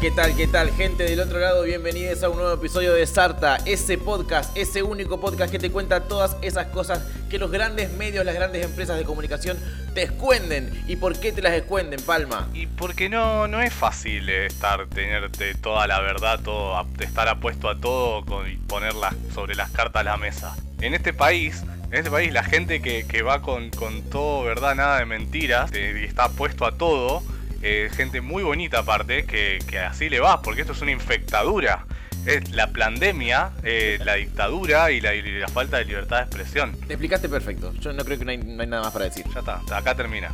Qué tal, qué tal, gente del otro lado? Bienvenidos a un nuevo episodio de Sarta, ese podcast, ese único podcast que te cuenta todas esas cosas que los grandes medios, las grandes empresas de comunicación te escuenden. ¿Y por qué te las escuenden, Palma? Y porque no, no es fácil eh, estar, tenerte toda la verdad, todo, estar apuesto a todo y ponerlas sobre las cartas a la mesa. En este país, en este país la gente que, va con, todo verdad, nada de mentiras, eh, y está apuesto a todo, eh, gente muy bonita aparte, que, que así le va, porque esto es una infectadura. Es la pandemia, eh, la dictadura y la, y la falta de libertad de expresión. Te explicaste perfecto. Yo no creo que no hay, no hay nada más para decir. Ya está, acá termina.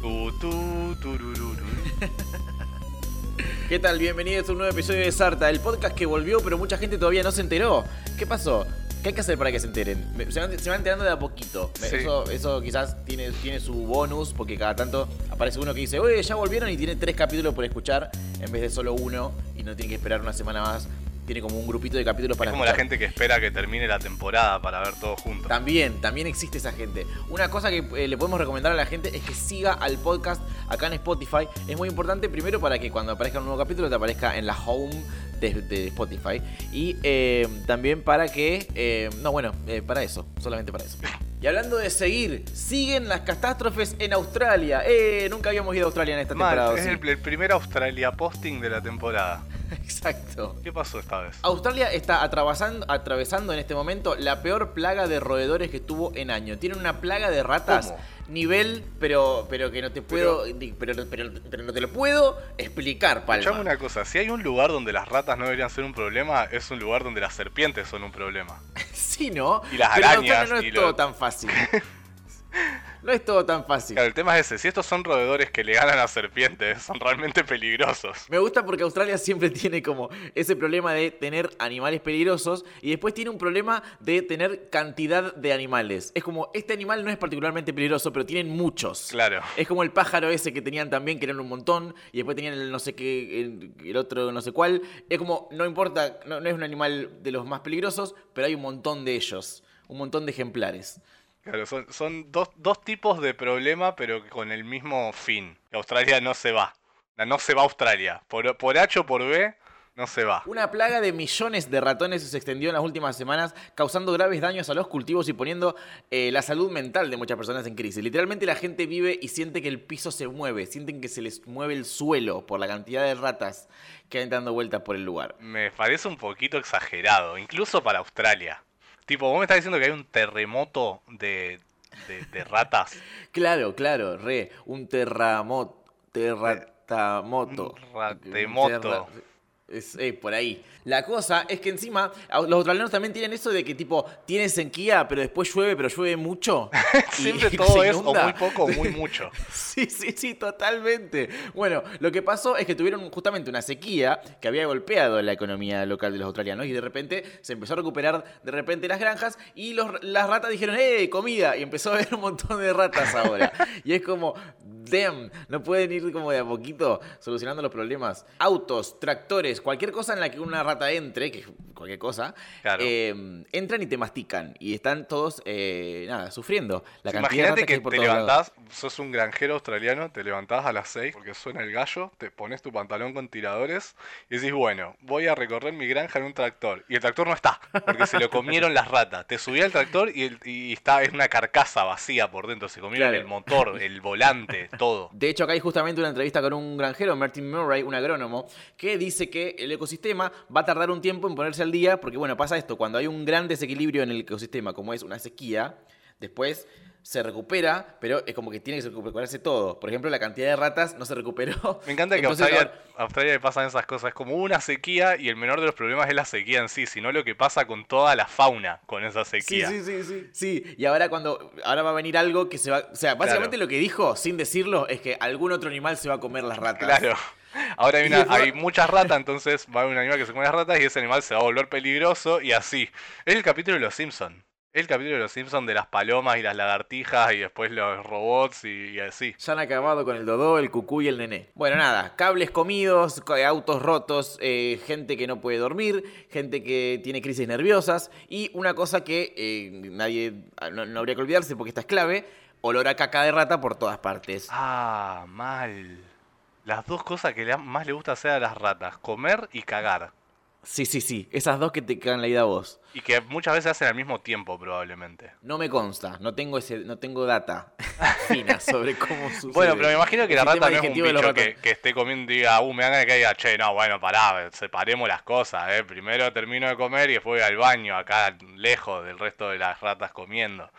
Tu, tu, turururu. ¿Qué tal? Bienvenidos a un nuevo episodio de Sarta, el podcast que volvió, pero mucha gente todavía no se enteró. ¿Qué pasó? ¿Qué hay que hacer para que se enteren? Se van, se van enterando de a poquito. Sí. Eso, eso quizás tiene, tiene su bonus, porque cada tanto aparece uno que dice, oye, ya volvieron y tiene tres capítulos por escuchar, en vez de solo uno, y no tiene que esperar una semana más. Tiene como un grupito de capítulos para Es como la gente que espera que termine la temporada para ver todo junto. También, también existe esa gente. Una cosa que eh, le podemos recomendar a la gente es que siga al podcast acá en Spotify. Es muy importante, primero, para que cuando aparezca un nuevo capítulo te aparezca en la home de, de Spotify. Y eh, también para que. eh, no, bueno, eh, para eso, solamente para eso. Y hablando de seguir, siguen las catástrofes en Australia. Eh, nunca habíamos ido a Australia en esta Mal, temporada. es ¿sí? el, el primer Australia posting de la temporada. Exacto. ¿Qué pasó esta vez? Australia está atravesando, atravesando en este momento la peor plaga de roedores que tuvo en año. Tiene una plaga de ratas ¿Cómo? Nivel, pero, pero que no te puedo, pero, pero, pero no te lo puedo explicar, Palma. Escuchame una cosa, si hay un lugar donde las ratas no deberían ser un problema, es un lugar donde las serpientes son un problema. Sí, ¿no? Y las pero arañas Australia no y es todo tan fácil. no es todo tan fácil. Claro, el tema es ese, si estos son roedores que le ganan a serpientes, son realmente peligrosos. Me gusta porque Australia siempre tiene como ese problema de tener animales peligrosos y después tiene un problema de tener cantidad de animales. Es como, este animal no es particularmente peligroso, pero tienen muchos. Claro. Es como el pájaro ese que tenían también, que eran un montón, y después tenían el no sé qué, el, el otro no sé cuál. Es como, no importa, no, no es un animal de los más peligrosos, pero hay un montón de ellos, un montón de ejemplares. Claro, son, son dos, dos tipos de problema, pero con el mismo fin. Australia no se va. No, se va a Australia. Por, por H o por B, no se va. Una plaga de millones de ratones se extendió en las últimas semanas, causando graves daños a los cultivos y poniendo eh, la salud mental de muchas personas en crisis. Literalmente la gente vive y siente que el piso se mueve, sienten que se les mueve el suelo por la cantidad de ratas que van dando vueltas por el lugar. Me parece un poquito exagerado, incluso para Australia. Tipo, vos me estás diciendo que hay un terremoto de, de, de ratas. Claro, claro, re, un terramoto, terratamoto. Un ratemoto. Terra- Es eh, por ahí. La cosa es que encima los australianos también tienen eso de que tipo tiene sequía, pero después llueve, pero llueve mucho. Siempre todo es o muy poco o muy mucho. Sí, sí, sí, totalmente. Bueno, lo que pasó es que tuvieron justamente una sequía que había golpeado la economía local de los australianos y de repente se empezó a recuperar de repente las granjas y los- las ratas dijeron, ¡eh, comida! Y empezó a haber un montón de ratas ahora. y es como, damn, no pueden ir como de a poquito solucionando los problemas. Autos, tractores, cualquier cosa en la que una rata entre, que es cualquier cosa, Claro. eh, entran y te mastican y están todos, eh, nada, sufriendo. La Imagínate que por te lados. levantás, sos un granjero australiano, te levantás a las 6 porque suena el gallo, te pones tu pantalón con tiradores y decís, bueno, voy a recorrer mi granja en un tractor. Y el tractor no está, porque se lo comieron las ratas. Te subí al tractor y, el- y está, es una carcasa vacía por dentro, se comieron Claro. el motor, el volante, todo. De hecho, acá hay justamente una entrevista con un granjero, Martin Murray, un agrónomo, que dice que el ecosistema va a tardar un tiempo en ponerse al día, porque bueno, pasa esto, cuando hay un gran desequilibrio en el ecosistema, como es una sequía, después se recupera, pero es como que tiene que recuperarse todo. Por ejemplo, la cantidad de ratas no se recuperó. Me encanta que a Entonces, Australia, ahora- a Australia le pasan esas cosas. Es como una sequía y el menor de los problemas es la sequía en sí, sino lo que pasa con toda la fauna con esa Sí, sequía. sí, sí, sí. Sí, y ahora cuando ahora va a venir algo que se va, o sea, básicamente Claro. lo que dijo sin decirlo es que algún otro animal se va a comer las ratas. Claro. Ahora hay, una- hay muchas ratas, entonces va a haber un animal que se come las ratas y ese animal se va a volver peligroso y así. Es el capítulo de los Simpsons. El capítulo de los Simpsons de las palomas y las lagartijas y después los robots y, y así. Ya han acabado con el Dodó, el Cucú y el Nené. Bueno, nada, cables comidos, co- autos rotos, eh, gente que no puede dormir, gente que tiene crisis nerviosas y una cosa que eh, nadie ah, no, no habría que olvidarse porque esta es clave, olor a caca de rata por todas partes. Ah, mal. Las dos cosas que más le gusta hacer a las ratas, comer y cagar. Sí, sí, sí, esas dos que te cagan la ida a vos. Y que muchas veces hacen al mismo tiempo, probablemente. No me consta, no tengo ese, no tengo data fina sobre cómo sucede. Bueno, pero me imagino que la rata no es un bicho que, que esté comiendo y diga, uh, me de que diga, che, no, bueno, pará, separemos las cosas, eh. Primero termino de comer y después voy al baño, acá lejos del resto de las ratas comiendo.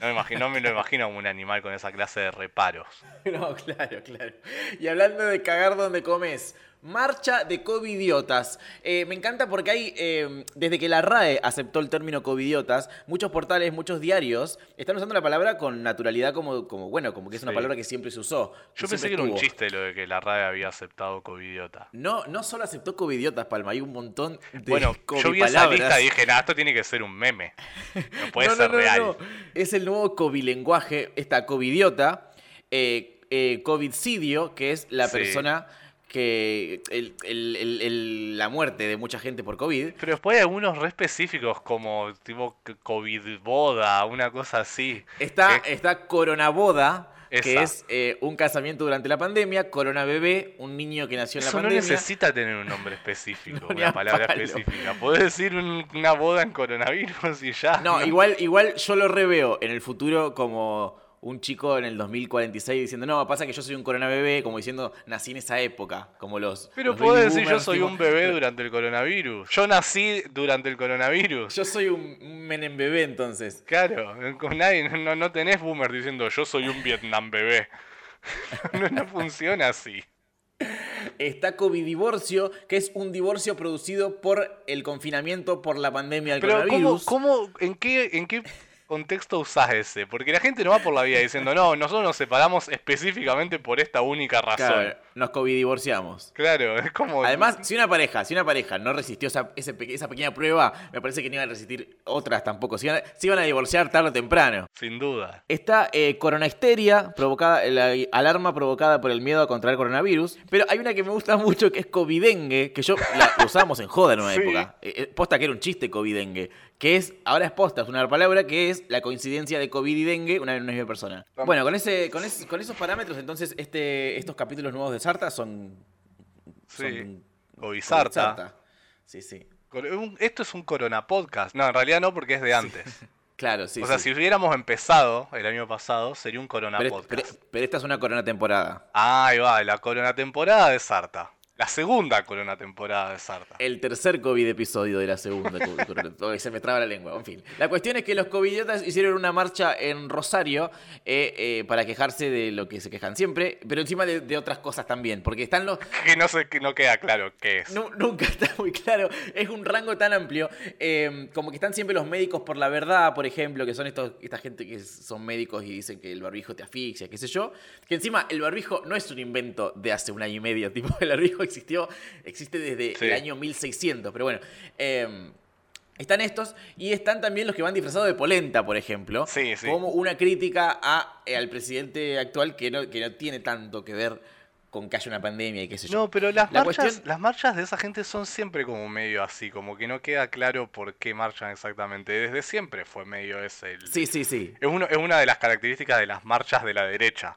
No me imagino, no me lo imagino como un animal con esa clase de reparos. No, claro, claro. Y hablando de cagar donde comes, marcha de covidiotas. Eh, me encanta porque hay, eh, desde que la RAE aceptó el término covidiotas, muchos portales, muchos diarios están usando la palabra con naturalidad como, como bueno, como que es una Sí. palabra que siempre se usó. Yo pensé que era un chiste lo de que la RAE había aceptado covidiota. No, no solo aceptó covidiotas, Palma, hay un montón de Bueno, yo vi esa lista y dije, nah, esto tiene que ser un meme. No puede No, ser no, no, real. Es el nuevo covilenguaje, esta covidiota, eh, eh, covidcidio, que es la Sí. persona que. el- el- el- el- la muerte de mucha gente por COVID. Pero después hay algunos re específicos como tipo COVID boda, una cosa así. Está, está Coronaboda, que Esa. es eh, un casamiento durante la pandemia. Corona bebé, un niño que nació en la Eso no pandemia. necesita tener un nombre específico, No, una palabra palo. específica. Podés decir un- una boda en coronavirus y ya. No, igual, igual yo lo reveo en el futuro como un chico en el 2046 diciendo, no, pasa que yo soy un corona bebé, como diciendo, nací en esa época, como los... Pero los podés decir yo soy tipo, un bebé durante el coronavirus. Yo nací durante el coronavirus. Yo soy un, menem bebé entonces. Claro, con nadie, no, no tenés boomer diciendo yo soy un Vietnam bebé. No, no funciona así. Está COVID divorcio, que es un divorcio producido por el confinamiento por la pandemia del Pero ¿cómo, coronavirus. cómo, en qué, en qué contexto usás ese? Porque la gente no va por la vida diciendo, no, nosotros nos separamos específicamente por esta única razón. Claro, nos COVID divorciamos. Claro, es como. Además, si una pareja, si una pareja no resistió esa, esa pequeña prueba, me parece que no iban a resistir otras tampoco. Se iban a, se iban a divorciar tarde o temprano. Sin duda. Está eh, coronahisteria, provocada, la alarma provocada por el miedo a contraer coronavirus. Pero hay una que me gusta mucho que es covidengue, que yo la usábamos en joda en una Sí. época. Eh, eh, posta que era un chiste covidengue. Que es, ahora es posta, es una palabra que es la coincidencia de COVID y dengue una, una misma persona. Bueno, con, ese, con, ese- con esos parámetros, entonces, este, estos capítulos nuevos de Sarta son. Sí. son O Bizarta. Sarta. Sí, sí. Esto es un Corona Podcast. No, en realidad no, porque es de antes. Claro, sí. o sea, sí. si hubiéramos empezado el año pasado, sería un Corona pero, Podcast. pero- pero esta es una corona temporada. Ah, ahí va, la Corona temporada de Sarta. La segunda Corona temporada de Sarta. El tercer COVID episodio de la segunda. se me traba la lengua. En fin. La cuestión es que los covidiotas hicieron una marcha en Rosario eh, eh, para quejarse de lo que se quejan siempre, pero encima de, de otras cosas también. Porque están los. Que no sé, que no queda claro qué es. Nu- nunca está muy claro. Es un rango tan amplio. eh, como que están siempre los médicos por la verdad, por ejemplo, que son estos, esta gente que son médicos y dicen que el barbijo te asfixia, qué sé yo. Que encima el barbijo no es un invento de hace un año y medio. Tipo, el barbijo existió, existe desde Sí. el año 1600. Pero bueno. eh, están estos y están también los que van disfrazados de polenta, por ejemplo. Sí, sí. Como una crítica a, eh, al presidente actual que no, que no tiene tanto que ver con que haya una pandemia y qué sé yo. No, pero las La marchas, cuestión- las marchas de esa gente son siempre como medio así, como que no queda claro por qué marchan exactamente. Desde siempre fue medio ese. el- Sí, sí, sí. Es, uno, es una de las características de las marchas de la derecha.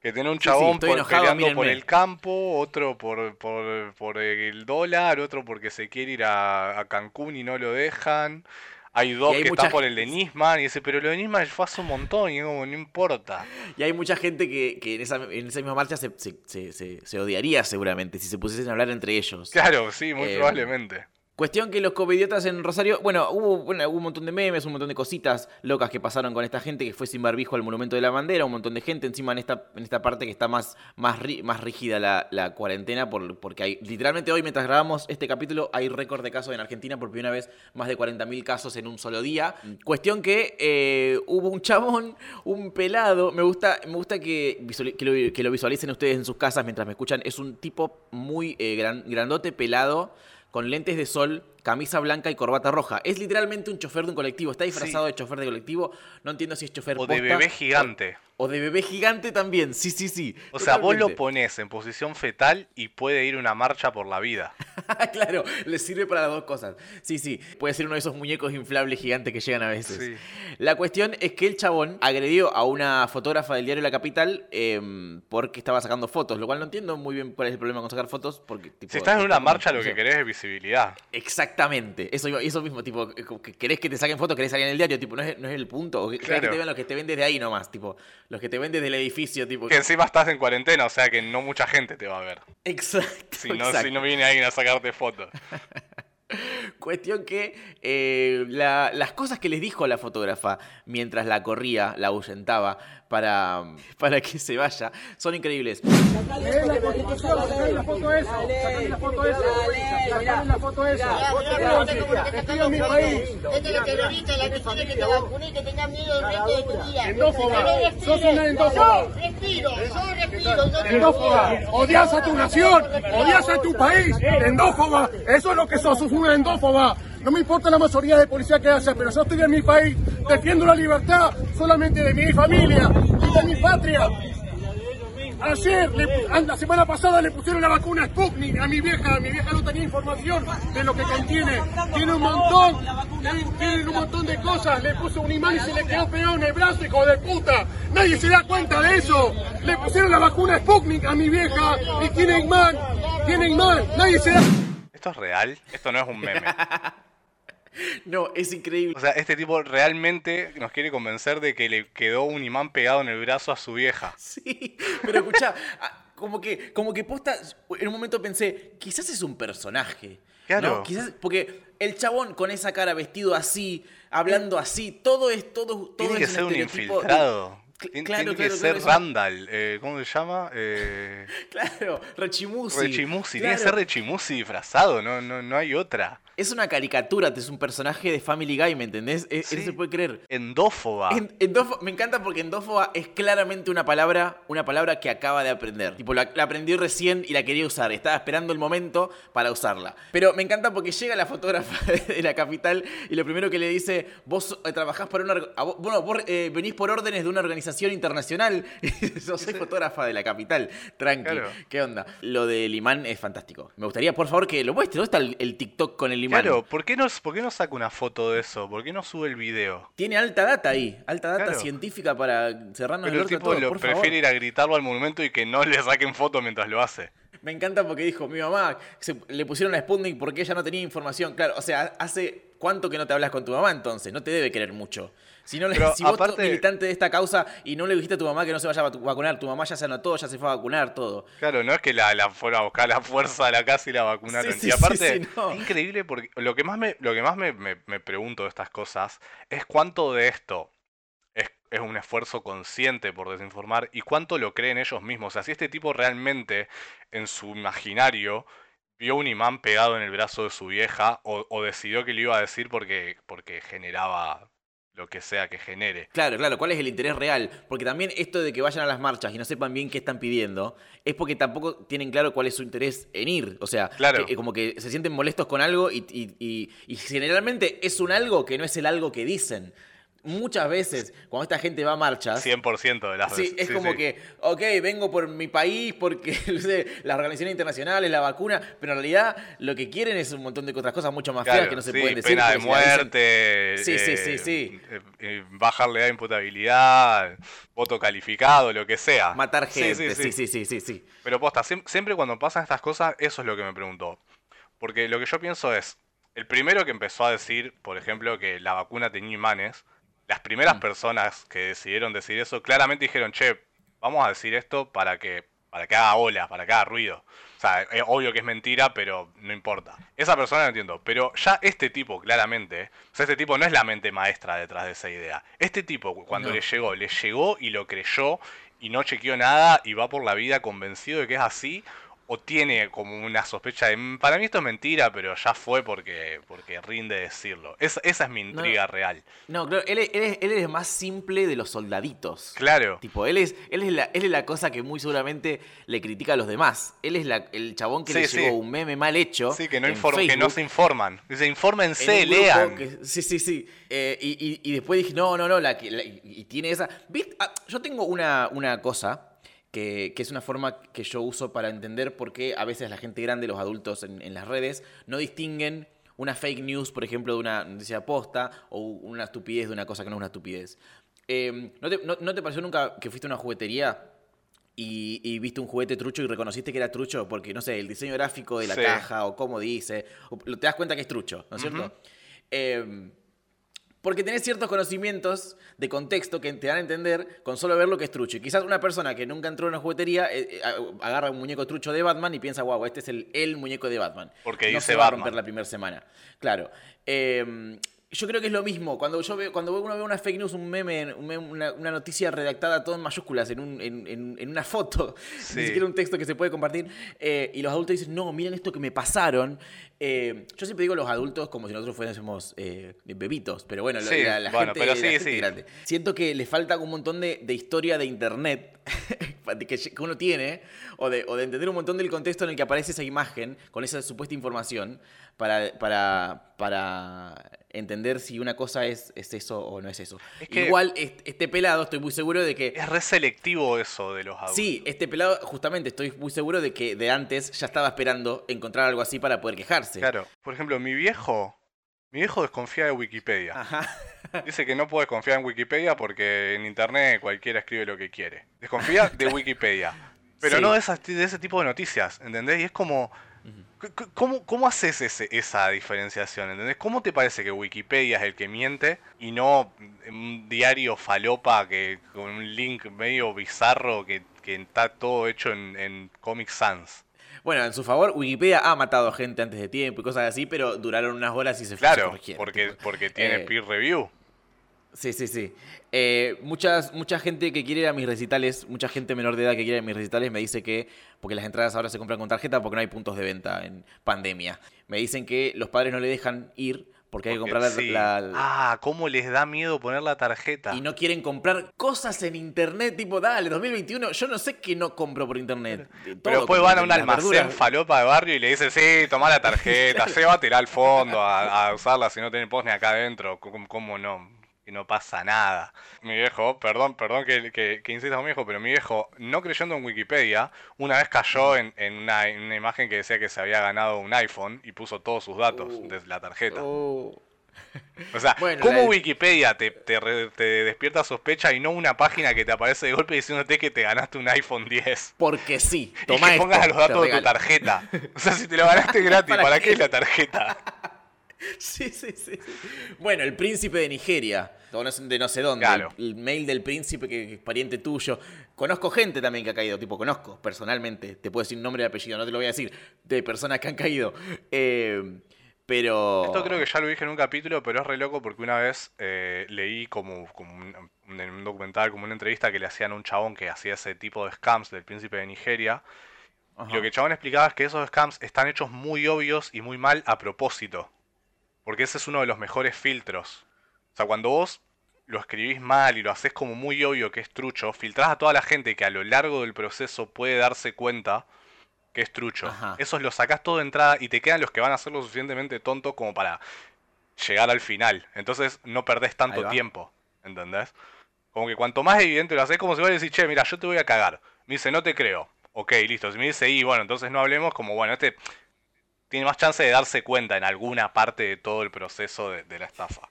Que tiene un Sí, chabón estoy por- enojado, peleando por el campo, otro por, por, por el dólar, otro porque se quiere ir a, a Cancún y no lo dejan. Hay dos hay que mucha están por el de Nisman y dice, pero lo de Nisman fue hace un montón y es como, no importa. Y hay mucha gente que, que en, esa, en esa misma marcha se, se- se- se- se odiaría seguramente si se pusiesen a hablar entre ellos. Claro, sí, muy Eh, probablemente. Cuestión que los covidiotas en Rosario, bueno hubo, bueno, hubo un montón de memes, un montón de cositas locas que pasaron con esta gente que fue sin barbijo al Monumento de la Bandera, un montón de gente encima en esta, en esta parte que está más, más, más rígida la, la cuarentena, por, porque hay, literalmente hoy mientras grabamos este capítulo hay récord de casos en Argentina por primera vez, más de 40.000 casos en un solo día. Cuestión que eh, hubo un chabón, un pelado, me gusta, me gusta que, que, lo, que lo visualicen ustedes en sus casas mientras me escuchan, es un tipo muy eh, gran- grandote, pelado, con lentes de sol, camisa blanca y corbata roja. Es literalmente un chofer de un colectivo, está disfrazado de chofer de colectivo, no entiendo si es chofer O de bebé gigante. O, o de bebé gigante también, sí, sí, sí. O sea, vos lo pones en posición fetal y puede ir una marcha por la vida. claro, le sirve para las dos cosas. Sí, sí, puede ser uno de esos muñecos inflables gigantes que llegan a veces. Sí. La cuestión es que el chabón agredió a una fotógrafa del diario La Capital eh, porque estaba sacando fotos, lo cual no entiendo muy bien cuál es el problema con sacar fotos. Porque, tipo, Si estás en una marcha, lo que querés es visibilidad. Exactamente, eso, eso mismo, tipo, eh, querés que te saquen fotos, querés salir en el diario, tipo, no es, no es el punto, o que, querés que Claro. te vean los que te ven desde ahí nomás, tipo, los que te ven desde el edificio, tipo. Que encima estás en cuarentena, o sea que no mucha gente te va a ver. Exacto, Si no, exacto. si no viene alguien a sacarte fotos. Cuestión que eh, la- las cosas que les dijo la fotógrafa mientras la corría, la ahuyentaba para, para que se vaya, son increíbles. La la que tiene que te que tengas miedo del resto de tu vida. Endófoba. Respiro. Endófoba, odias a tu nación, odias a tu país, endófoba, eso es lo que sos, sos una endófoba. No me importa la mayoría de policía que haya, pero yo estoy en mi país, defiendo la libertad solamente de mi familia y de mi patria. Ayer, le- la semana pasada le pusieron la vacuna Sputnik a mi vieja, mi vieja no tenía información de lo que contiene. Tiene un montón, tiene, tiene un montón de cosas, le puso un imán y se le quedó pegado en el brazo, hijo de puta. Nadie se da cuenta de eso. Le pusieron la vacuna Sputnik a mi vieja y tiene imán, tiene imán, nadie se da ¿Esto es real? Esto no es un meme. No, es increíble. O sea, este tipo realmente nos quiere convencer de que le quedó un imán pegado en el brazo a su vieja. Sí, pero escucha, como que, como que posta, en un momento pensé, quizás es un personaje. Claro. ¿no? Quizás, porque el chabón con esa cara vestido así, hablando así, todo es todo, todo Tiene que ser un infiltrado. Tien- claro, tiene claro, que ser claro, Randall. eh, ¿Cómo se llama? Eh, Claro, Rechimusi. Rechimusi. Tiene que ser Rechimusi disfrazado. No, no, no hay otra. Es una caricatura, es un personaje de Family Guy, ¿me entendés? Es- Sí. No se puede creer. Endófoba. En- endófo- me encanta porque endófoba es claramente una palabra, una palabra que acaba de aprender. Tipo, la, la aprendió recién y la quería usar. Estaba esperando el momento para usarla. Pero me encanta porque llega la fotógrafa de la capital y lo primero que le dice, vos eh, trabajás para una... vos- bueno, vos eh, venís por órdenes de una organización internacional. Yo soy fotógrafa de la capital. Tranqui. Claro. ¿Qué onda? Lo del imán es fantástico. Me gustaría, por favor, que lo muestre. ¿Dónde está el, el TikTok con el imán? Claro, ¿por qué, no, ¿por qué no saca una foto de eso? ¿Por qué no sube el video? Tiene alta data ahí, alta data Claro. científica para cerrarnos Pero el el tipo lo prefiere favor. ir a gritarlo al monumento y que no le saquen foto mientras lo hace. Me encanta porque dijo, mi mamá, se- le pusieron la Sputnik porque ella no tenía información. Claro, o sea, hace cuánto que no te hablas con tu mamá entonces, no te debe querer mucho. Si, no le- Pero si vos sos militante de esta causa y no le dijiste a tu mamá que no se vaya a vacu- vacunar, tu mamá ya se anotó, ya se fue a vacunar, todo. Claro, no es que la, la fueron a buscar a la fuerza a la casa y la vacunaron. Sí, sí, y aparte, sí, sí, no. es increíble porque lo que más me, lo que más me, me- me pregunto de estas cosas es cuánto de esto es, un esfuerzo consciente por desinformar y cuánto lo creen ellos mismos. O sea, si este tipo realmente en su imaginario vio un imán pegado en el brazo de su vieja o, o decidió que le iba a decir porque, porque generaba lo que sea que genere. Claro, claro, ¿cuál es el interés real? Porque también esto de que vayan a las marchas y no sepan bien qué están pidiendo, es porque tampoco tienen claro cuál es su interés en ir. O sea, Claro. que- como que se sienten molestos con algo y, y- y- y generalmente es un algo que no es el algo que dicen. Muchas veces, cuando esta gente va a marchas, 100% de las Sí, veces. es sí, como sí. que, ok, vengo por mi país porque no sé, las organizaciones internacionales, la vacuna, pero en realidad lo que quieren es un montón de otras cosas mucho más feas que no se sí, pueden decir. Pena de la dicen- muerte. Sí, sí, sí, eh, sí. eh, eh, bajarle a imputabilidad, voto calificado, lo que sea. Matar Sí, gente, sí, sí, sí, sí, sí. Pero posta, siem- siempre cuando pasan estas cosas, eso es lo que me preguntó. Porque lo que yo pienso es, el primero que empezó a decir, por ejemplo, que la vacuna tenía imanes, las primeras Mm. personas que decidieron decir eso, claramente dijeron, che, vamos a decir esto para que para que haga ola, para que haga ruido. O sea, es obvio que es mentira, pero no importa. Esa persona lo entiendo. Pero ya este tipo, claramente, o sea, este tipo no es la mente maestra detrás de esa idea. Este tipo, cuando No. le llegó, le llegó y lo creyó y no chequeó nada y va por la vida convencido de que es así. O tiene como una sospecha de, "Mm, para mí esto es mentira, pero ya fue porque, porque rinde decirlo. Esa, esa es mi intriga real. No, claro, él, es- él es, él es más simple de los soldaditos. Claro. Tipo, él es, él, es la, él es la cosa que muy seguramente le critica a los demás. Él es la- el chabón que Sí, le sí. llegó un meme mal hecho. Sí, que no, inform- que no Facebook, se informan. Dice, en infórmense, lean. que- sí, sí, sí. Eh, y, y- y después dije, no, no, no, la, que- la- y, y tiene esa... ¿Viste? Ah, yo tengo una, una cosa que, que es una forma que yo uso para entender por qué a veces la gente grande, los adultos en, en las redes, no distinguen una fake news, por ejemplo, de una noticia posta o una estupidez de una cosa que no es una estupidez. Eh, ¿no, te, no- no te pareció nunca que fuiste a una juguetería y, y viste un juguete trucho y reconociste que era trucho porque, no sé, el diseño gráfico de la Sí. caja o cómo dice, o te das cuenta que es trucho, ¿no es cierto? Eh, porque tenés ciertos conocimientos de contexto que te dan a entender con solo ver lo que es trucho. Y quizás una persona que nunca entró en una juguetería eh, eh, a- agarra un muñeco trucho de Batman y piensa, wow, este es el, el muñeco de Batman. Porque no dice se va a Batman. romper la primera semana. Claro. Eh, yo creo que es lo mismo. Cuando yo veo, cuando uno ve una fake news, un meme, un meme, una, una noticia redactada todo en mayúsculas, en, un- en- en- en una foto, Sí. ni siquiera un texto que se puede compartir, eh, y los adultos dicen, no, miren esto que me pasaron. Eh, yo siempre digo los adultos como si nosotros fuésemos eh, bebitos, pero bueno, Sí, la, la bueno, gente, pero la sí, gente grande. Siento que le falta un montón de, de historia de internet que, que uno tiene, o de, o de entender un montón del contexto en el que aparece esa imagen, con esa supuesta información, para, para, para entender si una cosa es, es eso o no es eso. Es que- Igual, est- este pelado, estoy muy seguro de que... Es re selectivo eso de los adultos. Sí, este pelado, justamente, estoy muy seguro de que de antes ya estaba esperando encontrar algo así para poder quejarse. Claro. Por ejemplo, mi viejo. Mi viejo desconfía de Wikipedia. Ajá. Dice que no puedes confiar en Wikipedia porque en internet cualquiera escribe lo que quiere. Desconfía de Wikipedia. Pero Sí. no de, esas- de ese tipo de noticias, ¿entendés? Y es como. ¿Cómo, cómo haces ese- esa diferenciación? ¿Entendés? ¿Cómo te parece que Wikipedia es el que miente y no un diario falopa que con un link medio bizarro que, que está todo hecho en, en Comic Sans? Bueno, en su favor, Wikipedia ha matado gente antes de tiempo y cosas así, pero duraron unas horas y se Claro, porque, porque tiene Eh, peer review. Sí, sí, sí. Eh, muchas, mucha gente que quiere ir a mis recitales, mucha gente menor de edad que quiere ir a mis recitales me dice que, porque las entradas ahora se compran con tarjeta porque no hay puntos de venta en pandemia. Me dicen que los padres no le dejan ir porque hay que comprar la, sí. la- Ah, ¿cómo les da miedo poner la tarjeta? y no quieren comprar cosas en internet, tipo, dale, 2021, yo no sé qué no compro por internet. Pero después van a un almacén verduras. falopa de barrio y le dicen, sí, toma la tarjeta, llévatela al fondo a, a usarla si no tenés post ni acá adentro. ¿Cómo, cómo no? No pasa nada. Mi viejo, perdón, perdón que, que, que insista con mi viejo, pero mi viejo, no creyendo en Wikipedia, una vez cayó en, en una, en una imagen que decía que se había ganado un iPhone y puso todos sus datos Uh. de la tarjeta. Oh. O sea, Bueno, ¿cómo la- Wikipedia te, te, re- te despierta sospecha y no una página que te aparece de golpe diciéndote que te ganaste un iPhone 10? Porque sí, Y que esto, pongas los te datos de tu tarjeta. O sea, si te lo ganaste gratis, ¿Para ¿para, qué es la tarjeta? Sí, sí, sí. Bueno, el príncipe de Nigeria, de no sé dónde, Claro. el, el mail del príncipe que, que es pariente tuyo. Conozco gente también que ha caído, tipo, conozco personalmente, te puedo decir nombre y apellido, no te lo voy a decir, de personas que han caído. Eh, pero... Esto creo que ya lo dije en un capítulo, pero es re loco porque una vez eh, leí como, como un, un- en un documental, como una entrevista que le hacían a un chabón que hacía ese tipo de scams del príncipe de Nigeria. Ajá. Lo que el chabón explicaba es que esos scams están hechos muy obvios y muy mal a propósito. Porque ese es uno de los mejores filtros. O sea, cuando vos lo escribís mal y lo haces como muy obvio que es trucho, filtrás a toda la gente que a lo largo del proceso puede darse cuenta que es trucho. Ajá. Esos los sacás todo de entrada y te quedan los que van a ser lo suficientemente tontos como para llegar al final. Entonces no perdés tanto tiempo. ¿Entendés? Como que cuanto más evidente lo haces, como si vos decís, che, mira, yo te voy a cagar. Me dice, no te creo. Ok, listo. Si me dice, y bueno, entonces no hablemos, como bueno, este tiene más chance de darse cuenta en alguna parte de todo el proceso de, de la estafa.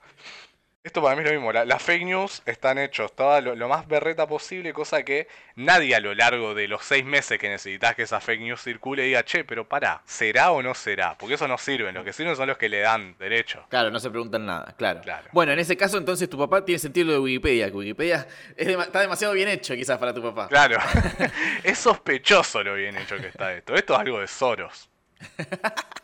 Esto para mí es lo mismo. la- Las fake news están hechos toda lo, lo más berreta posible, cosa que nadie a lo largo de los seis meses que necesitas que esa fake news circule diga, che, pero pará, ¿será o no será? Porque eso no sirve. Los que sirven son los que le dan derecho. Claro, no se preguntan nada, claro. Claro. Bueno, en ese caso, entonces tu papá tiene sentido lo de Wikipedia, que Wikipedia es está demasiado bien hecho quizás para tu papá. Claro. es sospechoso lo bien hecho que está esto. Esto es algo de Soros.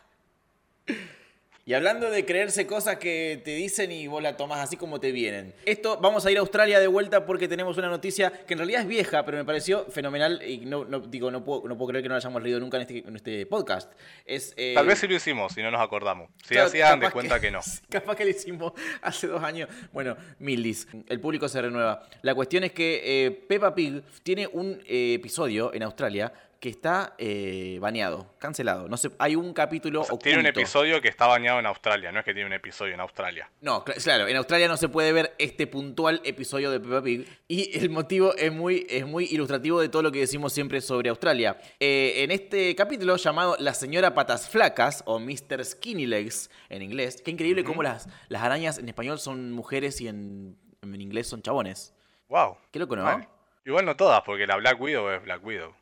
Y hablando de creerse cosas que te dicen y vos la tomás así como te vienen. Esto, vamos a ir a Australia de vuelta porque tenemos una noticia que en realidad es vieja, pero me pareció fenomenal y no, no- digo, no puedo, no puedo creer que no la hayamos leído nunca en este, en este podcast. Es, eh, Tal vez sí lo hicimos, si no nos acordamos. Si Claro, hagan de cuenta que no. Capaz que lo hicimos hace dos años. Bueno, Mildis, el público se renueva. La cuestión es que eh, Peppa Pig tiene un eh, episodio en Australia que está eh, baneado, cancelado. No sé, hay un capítulo oculto. Tiene un episodio que está bañado en Australia, no es que tiene un episodio en Australia. No, cl- claro, en Australia no se puede ver este puntual episodio de Peppa Pig y el motivo es muy, es muy ilustrativo de todo lo que decimos siempre sobre Australia. Eh, en este capítulo llamado La señora patas flacas o Mr. Skinny Legs en inglés, qué increíble cómo las, las arañas en español son mujeres y en, en inglés son chabones. Wow. Qué loco, ¿no? Igual no todas, porque la Black Widow es Black Widow.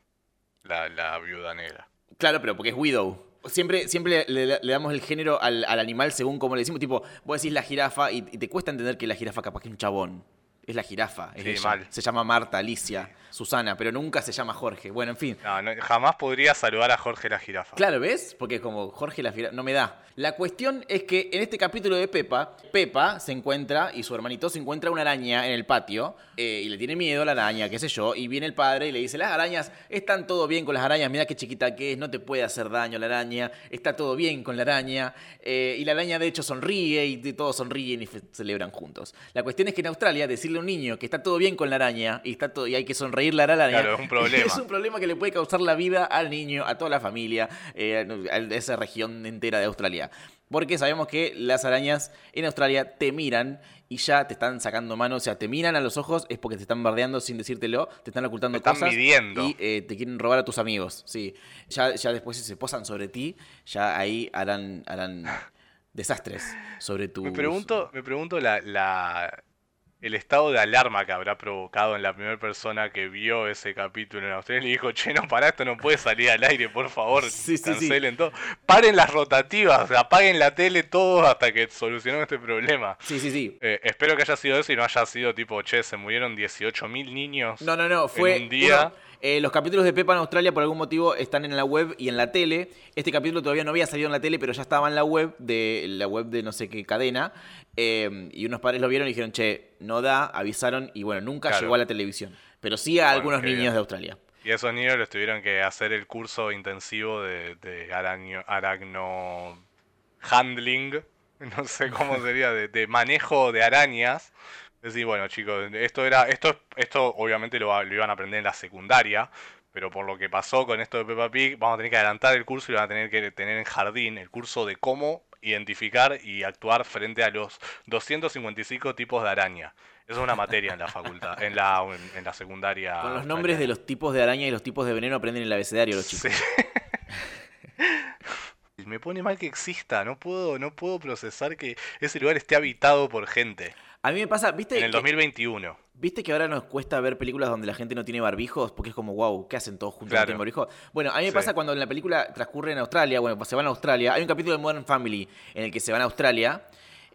La, la viuda negra. Claro, pero porque es Widow. Siempre, siempre le, le- le damos el género al, al animal según como le decimos. Tipo, vos decís la jirafa y, y te cuesta entender que la jirafa capaz que es un chabón. Es la jirafa. Es Sí, ella. Se llama Marta, Alicia, Susana, pero nunca se llama Jorge. Bueno, en fin. No, no, jamás podría saludar a Jorge la jirafa. Claro, ¿ves? Porque como Jorge la jirafa no me da. La cuestión es que en este capítulo de Pepa, Pepa se encuentra y su hermanito se encuentra una araña en el patio eh, y le tiene miedo a la araña, qué sé yo, y viene el padre y le dice, las arañas, están todo bien con las arañas, mira qué chiquita que es, no te puede hacer daño la araña, está todo bien con la araña, eh, y la araña de hecho sonríe y todos sonríen y celebran juntos. La cuestión es que en Australia decirle a un niño que está todo bien con la araña y, está todo, y hay que sonreírle a la araña, Claro, es un problema. es un problema que le puede causar la vida al niño, a toda la familia, eh, a esa región entera de Australia. Porque sabemos que las arañas en Australia te miran y ya te están sacando mano, o sea, te miran a los ojos es porque te están bardeando sin decírtelo, te están ocultando Te están cosas midiendo. y eh, te quieren robar a tus amigos, sí. Ya, ya después si se posan sobre ti, ya ahí harán, harán desastres sobre tu... Me pregunto, me pregunto la, la- el estado de alarma que habrá provocado en la primera persona que vio ese capítulo en Australia y dijo, che, no, para esto no puede salir al aire, por favor, Sí, sí, sí. cancelen todo. Paren las rotativas, apaguen la tele todos hasta que solucionemos este problema. Sí, sí, sí. Eh, espero que haya sido eso y no haya sido tipo, che, se murieron 18.000 niños. No, no, no, fue un día. Eh, los capítulos de Pepa en Australia por algún motivo están en la web y en la tele. Este capítulo todavía no había salido en la tele, pero ya estaba en la web de la web de no sé qué cadena. eh, y unos padres lo vieron y dijeron, che, no da, avisaron y bueno, nunca Claro. llegó a la televisión. Pero sí a Bueno, algunos niños bien. de Australia. Y esos niños les tuvieron que hacer el curso intensivo de, de araño, aracno handling, no sé cómo sería, de, de manejo de arañas. Es decir, bueno chicos, esto era, esto, esto obviamente lo, lo iban a aprender en la secundaria, pero por lo que pasó con esto de Peppa Pig, vamos a tener que adelantar el curso y van a tener que tener en jardín, el curso de cómo identificar y actuar frente a los 255 tipos de araña. Eso es una materia en la facultad, en la, en la secundaria. Con los nombres de los tipos de araña y los tipos de veneno aprenden el abecedario los chicos. Sí. Me pone mal que exista, no puedo, no puedo procesar que ese lugar esté habitado por gente. A mí me pasa, ¿viste? En el que- 2021. ¿Viste que ahora nos cuesta ver películas donde la gente no tiene barbijos? Porque es como, wow, ¿qué hacen todos juntos no Claro. tienen barbijo? Bueno, a mí me Sí. pasa cuando en la película transcurre en Australia, bueno, pues se van a Australia. Hay un capítulo de Modern Family en el que se van a Australia.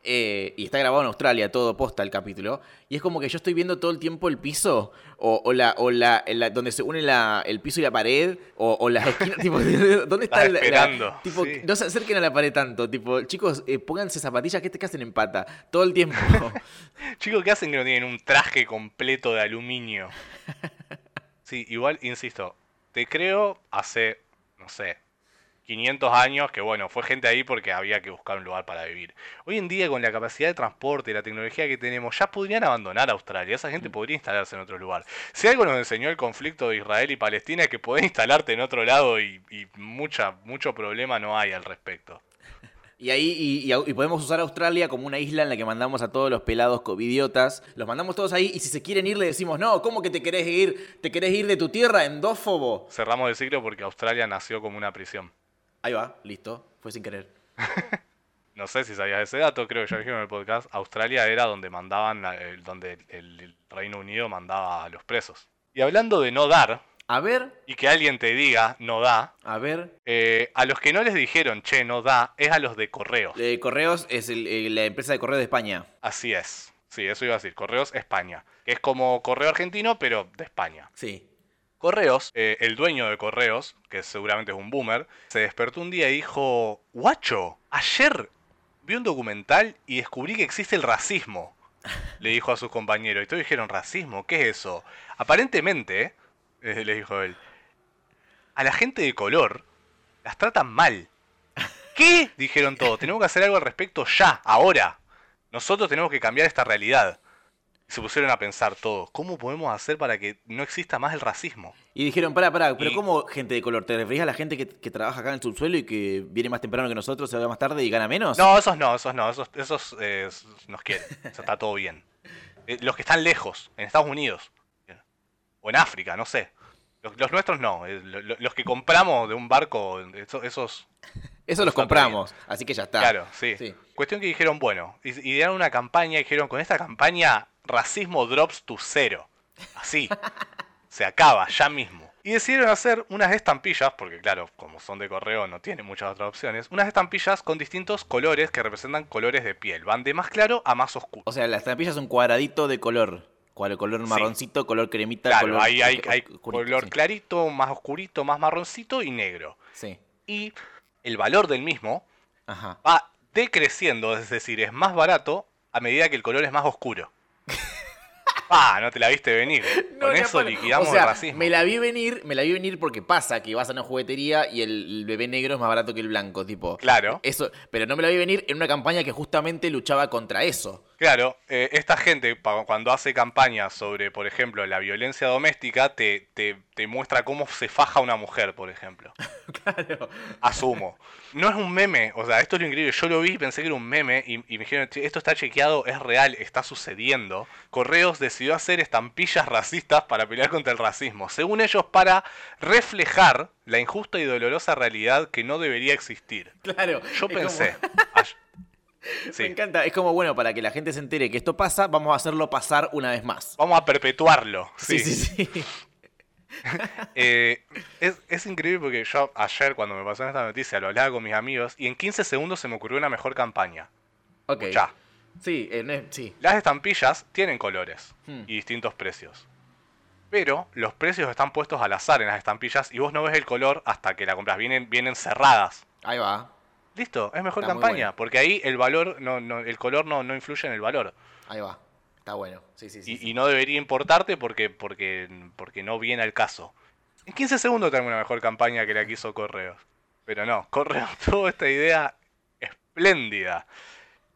Eh, y está grabado en Australia, todo posta el capítulo. Y es como que yo estoy viendo todo el tiempo el piso, o, o la, o la, la- donde se une la- el piso y la pared, o, o las esquinas, tipo, ¿dónde está la- esperando, tipo, sí. no se acerquen a la pared tanto, tipo, chicos, eh, pónganse zapatillas que te hacen en pata, todo el tiempo. Chicos, ¿qué hacen que no tienen un traje completo de aluminio? Sí, igual, insisto, te creo hace, no sé, 500 años que bueno, fue gente ahí porque había que buscar un lugar para vivir. Hoy en día con la capacidad de transporte y la tecnología que tenemos, ya podrían abandonar Australia, esa gente podría instalarse en otro lugar. Si algo nos enseñó el conflicto de Israel y Palestina es que podés instalarte en otro lado y, y mucha, mucho problema no hay al respecto. Y ahí y, y- y podemos usar Australia como una isla en la que mandamos a todos los pelados covidiotas. Los mandamos todos ahí y si se quieren ir le decimos, no, ¿cómo que te querés ir? ¿Te querés ir de tu tierra, endófobo? Cerramos el ciclo porque Australia nació como una prisión. Ahí va, listo, fue sin querer. no sé si sabías ese dato, creo que ya dijimos en el podcast, Australia era donde mandaban, donde el, Reino Unido mandaba a los presos. Y hablando de no dar, A ver, y que alguien te diga no da, a ver. eh, a los que no les dijeron, che, no da, es a los de correos. eh, Correos es el- eh, la empresa de correo de España. Así es. Sí, eso iba a decir. Correos España. Es como correo argentino, pero de España. Sí. Correos, eh, el dueño de Correos, que seguramente es un boomer, se despertó un día y dijo, guacho, ayer vi un documental y descubrí que existe el racismo. Le dijo a sus compañeros. Y todos dijeron, ¿racismo? ¿Qué es eso? Aparentemente, eh, le dijo él, a la gente de color las tratan mal. ¿Qué? Dijeron todos. Tenemos que hacer algo al respecto ya, ahora. Nosotros tenemos que cambiar esta realidad. Se pusieron a pensar todos, ¿cómo podemos hacer para que no exista más el racismo? Y dijeron, pará, pará, pero Y- ¿cómo gente de color? ¿Te referís a la gente que, que trabaja acá en el subsuelo y que viene más temprano que nosotros, se va más tarde y gana menos? No, esos no, esos no, esos, esos eh, nos quieren. O sea, está todo bien. Eh, los que están lejos, en Estados Unidos. O en África, no sé. Los, los nuestros no. eh, lo- lo- los que compramos de un barco, esos, esos Eso los compramos, así que ya está. Claro, sí. Sí. Cuestión que dijeron, bueno, idearon una campaña y dijeron, con esta campaña, racismo drops to cero. Así. Se acaba, ya mismo. Y decidieron hacer unas estampillas, porque claro, como son de correo no tienen muchas otras opciones, unas estampillas con distintos colores que representan colores de piel. Van de más claro a más oscuro. O sea, la estampilla es un cuadradito de color. Color Sí. marroncito, color cremita, Claro, color hay, hay, oscu- hay oscurito, color sí. clarito, más oscurito, más marroncito y negro. Sí. Y el valor del mismo Ajá. va decreciendo, es decir, es más barato a medida que el color es más oscuro. Ah, no te la viste venir. Con No, eso liquidamos o sea, el racismo. Me la vi venir, me la vi venir porque pasa que vas a una juguetería y el, el bebé negro es más barato que el blanco, tipo. Claro. Eso, pero no me la vi venir en una campaña que justamente luchaba contra eso. Claro, eh, esta gente cuando hace campañas sobre, por ejemplo, la violencia doméstica, te, te, te muestra cómo se faja una mujer, por ejemplo. Claro. Asumo. No es un meme, o sea, esto es lo increíble. Yo lo vi y pensé que era un meme y, y me dijeron, "Che, esto está chequeado, es real, está sucediendo. Correos decidió hacer estampillas racistas para pelear contra el racismo. Según ellos, para reflejar la injusta y dolorosa realidad que no debería existir. Claro. Yo pensé. Me sí, encanta. Es como, bueno, para que la gente se entere que esto pasa, vamos a hacerlo pasar una vez más. vamos a perpetuarlo. Sí, sí, sí. Eh, es, es increíble porque yo ayer cuando me pasó esta noticia lo hablaba con mis amigos y en 15 segundos se me ocurrió una mejor campaña. Ok. Ya. Sí, sí. Las estampillas tienen colores Hmm. y distintos precios. Pero los precios están puestos al azar en las estampillas y vos no ves el color hasta que la compras. Vienen, vienen cerradas. Ahí va. Listo, es mejor Está campaña. bueno. Porque ahí el valor, no, no- el color no, no influye en el valor. Ahí va. Está bueno. Sí, sí, sí. y, no debería importarte porque, porque, porque no viene al caso. En 15 segundos tengo una mejor campaña que la que hizo Correos. Pero no, Correos tuvo esta idea espléndida.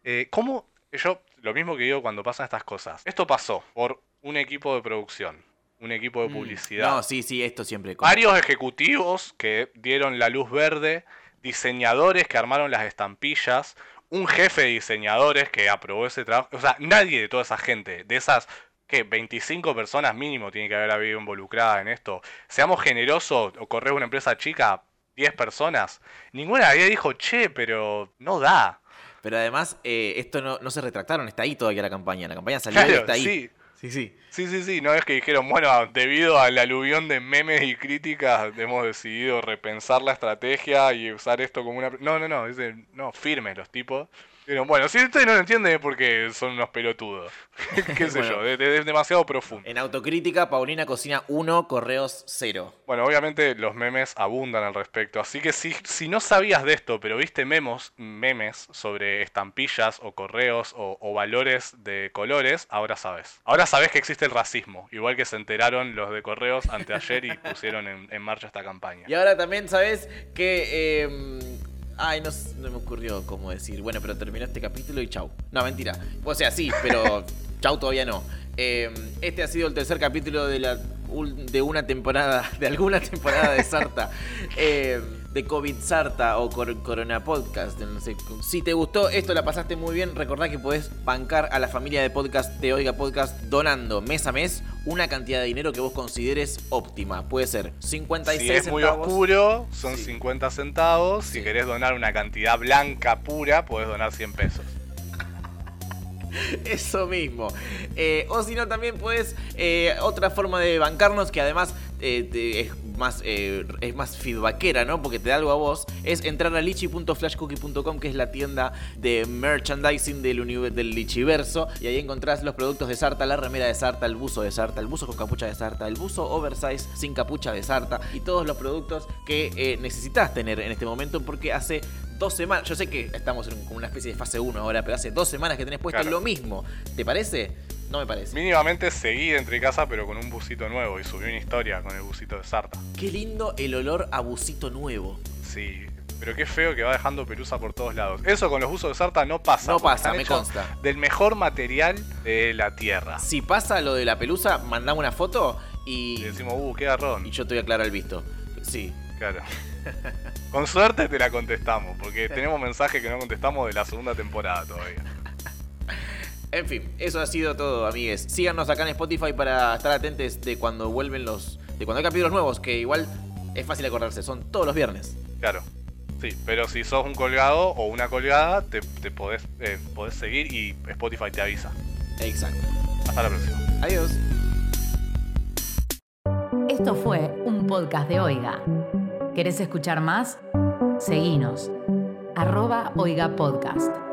Eh, ¿Cómo? Yo, lo mismo que digo cuando pasan estas cosas. Esto pasó por un equipo de producción, un equipo de Mm. publicidad. No, sí, sí, esto siempre. Varios ejecutivos que dieron la luz verde, diseñadores que armaron las estampillas, un jefe de diseñadores que aprobó ese trabajo. O sea, nadie de toda esa gente, de esas que 25 personas mínimo tiene que haber habido involucrada en esto. Seamos generosos, o correr una empresa chica, 10 personas. Ninguna ahí dijo, che, pero no da. Pero además, eh, esto no, no se retractaron, está ahí todavía la campaña. La campaña salió y está ahí. sí. Sí, sí. Sí, sí, sí, no es que dijeron, bueno, debido al aluvión de memes y críticas, hemos decidido repensar la estrategia y usar esto como una... No, no, no, dicen, no, firmes los tipos. Dijeron, bueno, si ustedes no lo entienden es porque son unos pelotudos. Qué sé Bueno. yo, es, demasiado profundo. En autocrítica, Paulina cocina 1, correos 0. Bueno, obviamente los memes abundan al respecto, así que si, si no sabías de esto, pero viste memos, memes sobre estampillas o correos o, o valores de colores, ahora sabes. Ahora sabes que existe el racismo, igual que se enteraron los de correos anteayer y pusieron en, en marcha esta campaña. Y ahora también sabes que. eh, ay, no, me ocurrió cómo decir. Bueno, pero terminó este capítulo y chau. No, mentira. O sea, sí, pero chau todavía no. Eh, este ha sido el tercer capítulo de la de una temporada, de alguna temporada de Sarta. Eh, de COVID Sarta o Cor- Corona Podcast. No sé. Si te gustó esto, la pasaste muy bien, recordá que podés bancar a la familia de podcast de Oiga Podcast donando mes a mes una cantidad de dinero que vos consideres óptima. Puede ser 56 Si es muy centavos. oscuro, son Sí. 50 centavos. Sí. Si querés donar una cantidad blanca pura, podés donar 100 pesos. Eso mismo. Eh, o si no, también puedes. eh, otra forma de bancarnos que además eh, te- más eh, es más feedbackera, ¿no? Porque te da algo a vos. Es entrar a lichi.flashcookie.com, que es la tienda de merchandising del, del Lichiverso. Y ahí encontrás los productos de Sarta, la remera de Sarta, el buzo de Sarta, el buzo con capucha de Sarta, el buzo oversize sin capucha de Sarta. Y todos los productos que eh, necesitas tener en este momento. Porque hace dos semanas. Yo sé que estamos en como una especie de fase 1 ahora, pero hace dos semanas que tenés puesto Claro. lo mismo. ¿Te parece? No me parece. Mínimamente seguí entre casa, pero con un busito nuevo. Y subí una historia con el busito de Sarta. Qué lindo el olor a busito nuevo. Sí. Pero qué feo que va dejando pelusa por todos lados. Eso con los buzos de Sarta no pasa. No pasa, me consta. Del mejor material de la tierra. Si pasa lo de la pelusa, mandame una foto y, Y decimos, uh, qué garrón. y yo te voy a aclarar el visto. Sí. Claro. Con suerte te la contestamos, porque tenemos mensajes que no contestamos de la segunda temporada todavía. En fin, eso ha sido todo, amigues. Síganos acá en Spotify para estar atentos de cuando vuelven los. de cuando hay capítulos nuevos, que igual es fácil acordarse, son todos los viernes. Claro. Sí, pero si sos un colgado o una colgada, te, te podés, eh, podés seguir y Spotify te avisa. Exacto. Hasta la próxima. Adiós. Esto fue un podcast de Oiga. ¿Querés escuchar más? Seguinos. Arroba Oiga Podcast.